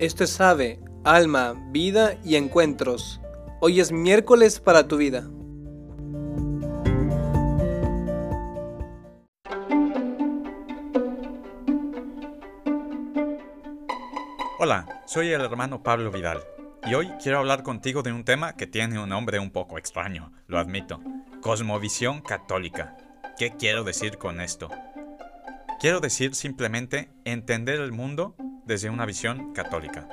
Esto es Ave, Alma, Vida y Encuentros. Hoy es miércoles para tu vida. Hola, soy el hermano Pablo Vidal y hoy quiero hablar contigo de un tema que tiene un nombre un poco extraño, lo admito. Cosmovisión católica. ¿Qué quiero decir con esto? Quiero decir simplemente entender el mundo desde una visión católica.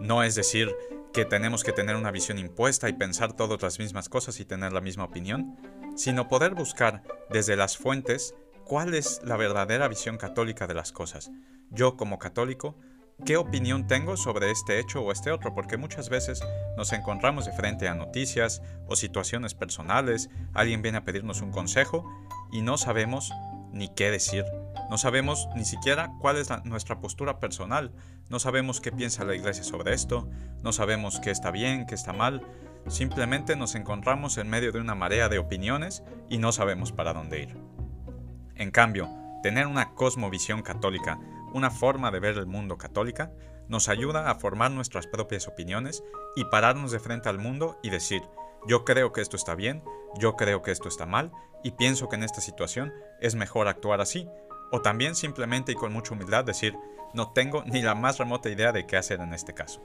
No es decir que tenemos que tener una visión impuesta y pensar todas las mismas cosas y tener la misma opinión, sino poder buscar desde las fuentes cuál es la verdadera visión católica de las cosas. Yo como católico, ¿qué opinión tengo sobre este hecho o este otro? Porque muchas veces nos encontramos de frente a noticias o situaciones personales, alguien viene a pedirnos un consejo y no sabemos ni qué decir no sabemos ni siquiera cuál es nuestra postura personal, no sabemos qué piensa la iglesia sobre esto, no sabemos qué está bien, qué está mal, simplemente nos encontramos en medio de una marea de opiniones y no sabemos para dónde ir. En cambio, tener una cosmovisión católica, una forma de ver el mundo católica, nos ayuda a formar nuestras propias opiniones y pararnos de frente al mundo y decir, yo creo que esto está bien, yo creo que esto está mal, y pienso que en esta situación es mejor actuar así, o también simplemente y con mucha humildad decir, no tengo ni la más remota idea de qué hacer en este caso.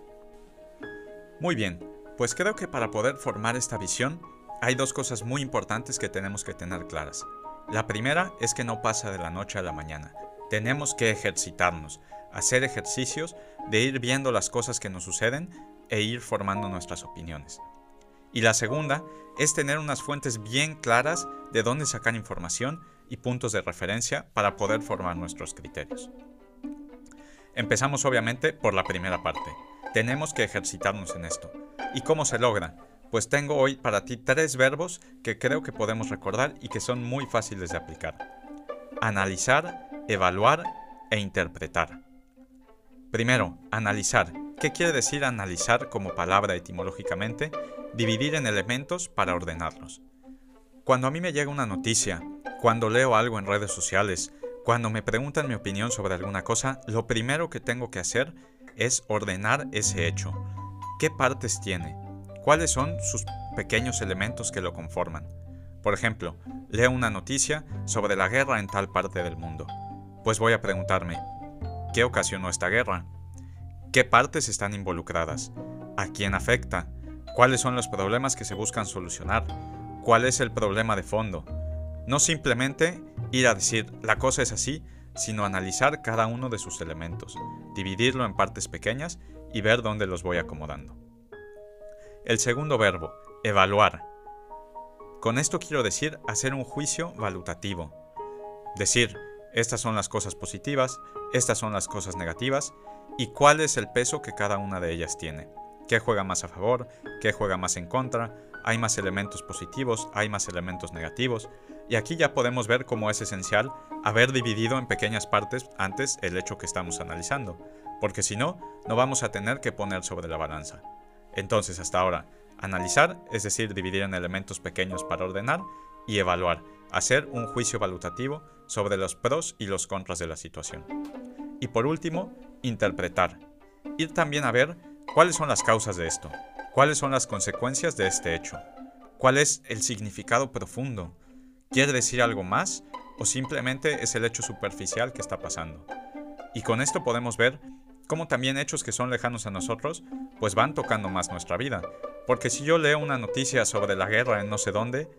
Muy bien, pues creo que para poder formar esta visión hay dos cosas muy importantes que tenemos que tener claras. La primera es que no pasa de la noche a la mañana. Tenemos que ejercitarnos, hacer ejercicios de ir viendo las cosas que nos suceden e ir formando nuestras opiniones. Y la segunda es tener unas fuentes bien claras de dónde sacar información y puntos de referencia para poder formar nuestros criterios. Empezamos obviamente por la primera parte. Tenemos que ejercitarnos en esto. ¿Y cómo se logra? Pues tengo hoy para ti tres verbos que creo que podemos recordar y que son muy fáciles de aplicar. Analizar, evaluar e interpretar. Primero, analizar. ¿Qué quiere decir analizar como palabra etimológicamente? Dividir en elementos para ordenarlos. Cuando a mí me llega una noticia, cuando leo algo en redes sociales, cuando me preguntan mi opinión sobre alguna cosa, lo primero que tengo que hacer es ordenar ese hecho. ¿Qué partes tiene? ¿Cuáles son sus pequeños elementos que lo conforman? Por ejemplo, leo una noticia sobre la guerra en tal parte del mundo. Pues voy a preguntarme, ¿qué ocasionó esta guerra? ¿Qué partes están involucradas? ¿A quién afecta? ¿Cuáles son los problemas que se buscan solucionar? cuál es el problema de fondo. No simplemente ir a decir la cosa es así, sino analizar cada uno de sus elementos, dividirlo en partes pequeñas y ver dónde los voy acomodando. El segundo verbo, evaluar. Con esto quiero decir hacer un juicio valutativo. Decir, estas son las cosas positivas, estas son las cosas negativas y cuál es el peso que cada una de ellas tiene. ¿Qué juega más a favor? ¿Qué juega más en contra? hay más elementos positivos, hay más elementos negativos, y aquí ya podemos ver cómo es esencial haber dividido en pequeñas partes antes el hecho que estamos analizando, porque si no, no vamos a tener que poner sobre la balanza. Entonces, hasta ahora, analizar, es decir, dividir en elementos pequeños para ordenar, y evaluar, hacer un juicio valutativo sobre los pros y los contras de la situación. Y por último, interpretar. Ir también a ver cuáles son las causas de esto, ¿Cuáles son las consecuencias de este hecho? ¿Cuál es el significado profundo? ¿Quiere decir algo más o simplemente es el hecho superficial que está pasando? Y con esto podemos ver cómo también hechos que son lejanos a nosotros pues van tocando más nuestra vida. Porque si yo leo una noticia sobre la guerra en no sé dónde,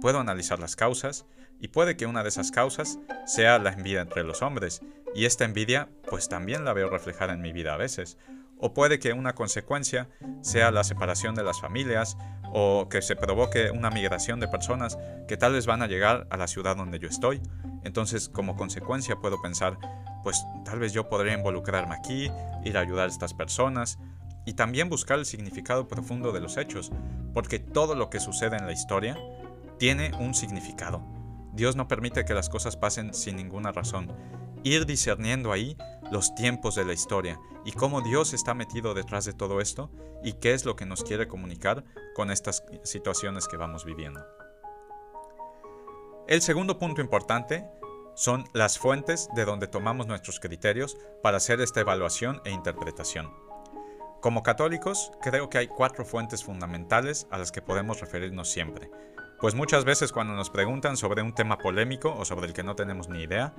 puedo analizar las causas y puede que una de esas causas sea la envidia entre los hombres. Y esta envidia pues también la veo reflejada en mi vida a veces o puede que una consecuencia sea la separación de las familias o que se provoque una migración de personas que tal vez van a llegar a la ciudad donde yo estoy. Entonces, como consecuencia puedo pensar, pues tal vez yo podría involucrarme aquí, ir a ayudar a estas personas y también buscar el significado profundo de los hechos, porque todo lo que sucede en la historia tiene un significado. Dios no permite que las cosas pasen sin ninguna razón ir discerniendo ahí los tiempos de la historia y cómo Dios está metido detrás de todo esto y qué es lo que nos quiere comunicar con estas situaciones que vamos viviendo. El segundo punto importante son las fuentes de donde tomamos nuestros criterios para hacer esta evaluación e interpretación. Como católicos, creo que hay cuatro fuentes fundamentales a las que podemos referirnos siempre. Pues muchas veces cuando nos preguntan sobre un tema polémico o sobre el que no tenemos ni idea,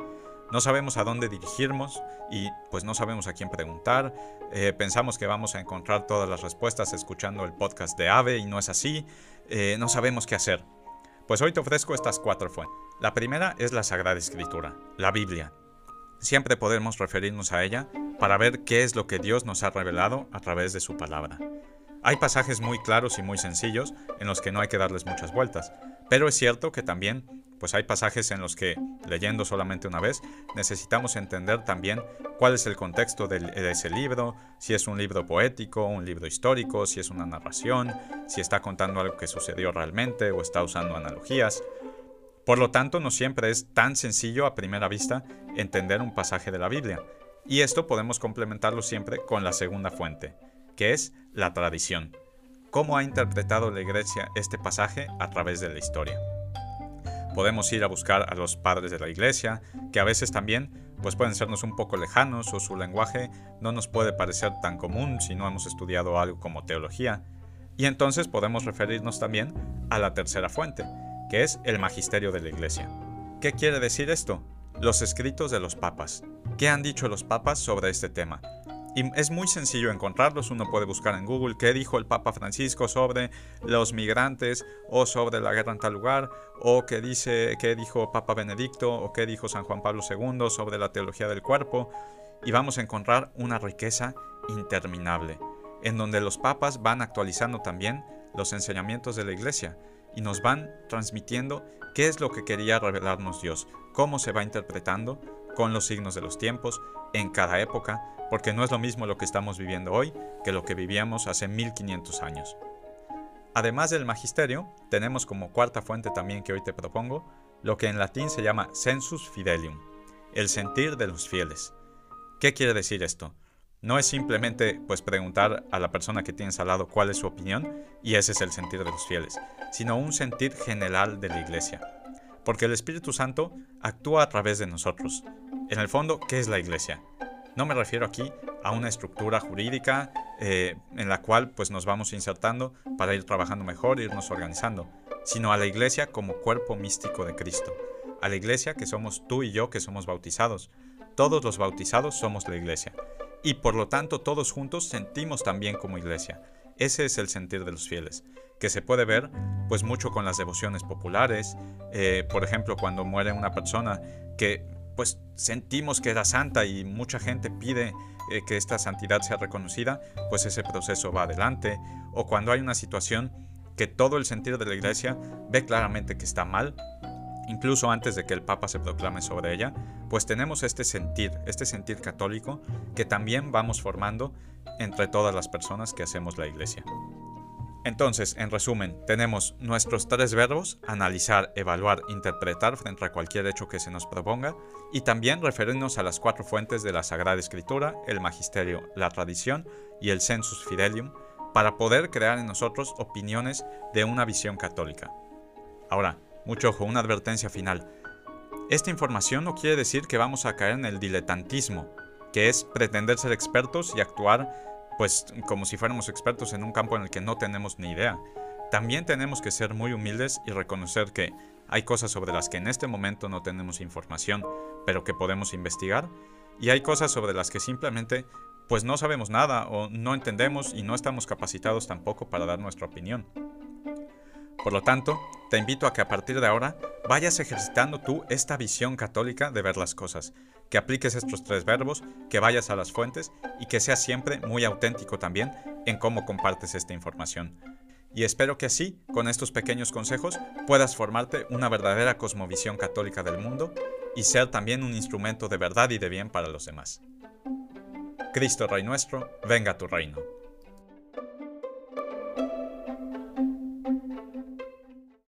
no sabemos a dónde dirigirnos y pues no sabemos a quién preguntar. Eh, pensamos que vamos a encontrar todas las respuestas escuchando el podcast de Ave y no es así. Eh, no sabemos qué hacer. Pues hoy te ofrezco estas cuatro fuentes. La primera es la Sagrada Escritura, la Biblia. Siempre podemos referirnos a ella para ver qué es lo que Dios nos ha revelado a través de su palabra. Hay pasajes muy claros y muy sencillos en los que no hay que darles muchas vueltas, pero es cierto que también pues hay pasajes en los que, leyendo solamente una vez, necesitamos entender también cuál es el contexto de, ese libro, si es un libro poético, un libro histórico, si es una narración, si está contando algo que sucedió realmente o está usando analogías. Por lo tanto, no siempre es tan sencillo a primera vista entender un pasaje de la Biblia, y esto podemos complementarlo siempre con la segunda fuente, que es la tradición. ¿Cómo ha interpretado la Iglesia este pasaje a través de la historia? Podemos ir a buscar a los padres de la iglesia, que a veces también pues pueden sernos un poco lejanos o su lenguaje no nos puede parecer tan común si no hemos estudiado algo como teología. Y entonces podemos referirnos también a la tercera fuente, que es el magisterio de la iglesia. ¿Qué quiere decir esto? Los escritos de los papas. ¿Qué han dicho los papas sobre este tema? Y es muy sencillo encontrarlos, uno puede buscar en Google qué dijo el Papa Francisco sobre los migrantes o sobre la guerra en tal lugar, o qué, dice, qué dijo Papa Benedicto o qué dijo San Juan Pablo II sobre la teología del cuerpo, y vamos a encontrar una riqueza interminable, en donde los papas van actualizando también los enseñamientos de la iglesia y nos van transmitiendo qué es lo que quería revelarnos Dios, cómo se va interpretando con los signos de los tiempos en cada época, porque no es lo mismo lo que estamos viviendo hoy que lo que vivíamos hace 1500 años. Además del magisterio, tenemos como cuarta fuente también que hoy te propongo, lo que en latín se llama sensus fidelium, el sentir de los fieles. ¿Qué quiere decir esto? No es simplemente pues preguntar a la persona que tienes al lado cuál es su opinión y ese es el sentir de los fieles, sino un sentir general de la iglesia. Porque el Espíritu Santo actúa a través de nosotros. En el fondo, ¿qué es la iglesia? No me refiero aquí a una estructura jurídica eh, en la cual pues nos vamos insertando para ir trabajando mejor, irnos organizando, sino a la iglesia como cuerpo místico de Cristo, a la iglesia que somos tú y yo que somos bautizados. Todos los bautizados somos la iglesia y por lo tanto todos juntos sentimos también como iglesia. Ese es el sentir de los fieles, que se puede ver pues mucho con las devociones populares, eh, por ejemplo cuando muere una persona que pues sentimos que era santa y mucha gente pide eh, que esta santidad sea reconocida, pues ese proceso va adelante. O cuando hay una situación que todo el sentido de la iglesia ve claramente que está mal, incluso antes de que el Papa se proclame sobre ella, pues tenemos este sentir, este sentir católico que también vamos formando entre todas las personas que hacemos la iglesia. Entonces, en resumen, tenemos nuestros tres verbos, analizar, evaluar, interpretar frente a cualquier hecho que se nos proponga, y también referirnos a las cuatro fuentes de la Sagrada Escritura, el Magisterio, la tradición y el Sensus Fidelium, para poder crear en nosotros opiniones de una visión católica. Ahora, mucho ojo, una advertencia final. Esta información no quiere decir que vamos a caer en el diletantismo, que es pretender ser expertos y actuar pues como si fuéramos expertos en un campo en el que no tenemos ni idea. También tenemos que ser muy humildes y reconocer que hay cosas sobre las que en este momento no tenemos información, pero que podemos investigar, y hay cosas sobre las que simplemente pues no sabemos nada o no entendemos y no estamos capacitados tampoco para dar nuestra opinión. Por lo tanto, te invito a que a partir de ahora vayas ejercitando tú esta visión católica de ver las cosas, que apliques estos tres verbos, que vayas a las fuentes y que seas siempre muy auténtico también en cómo compartes esta información. Y espero que así, con estos pequeños consejos, puedas formarte una verdadera cosmovisión católica del mundo y ser también un instrumento de verdad y de bien para los demás. Cristo Rey nuestro, venga a tu reino.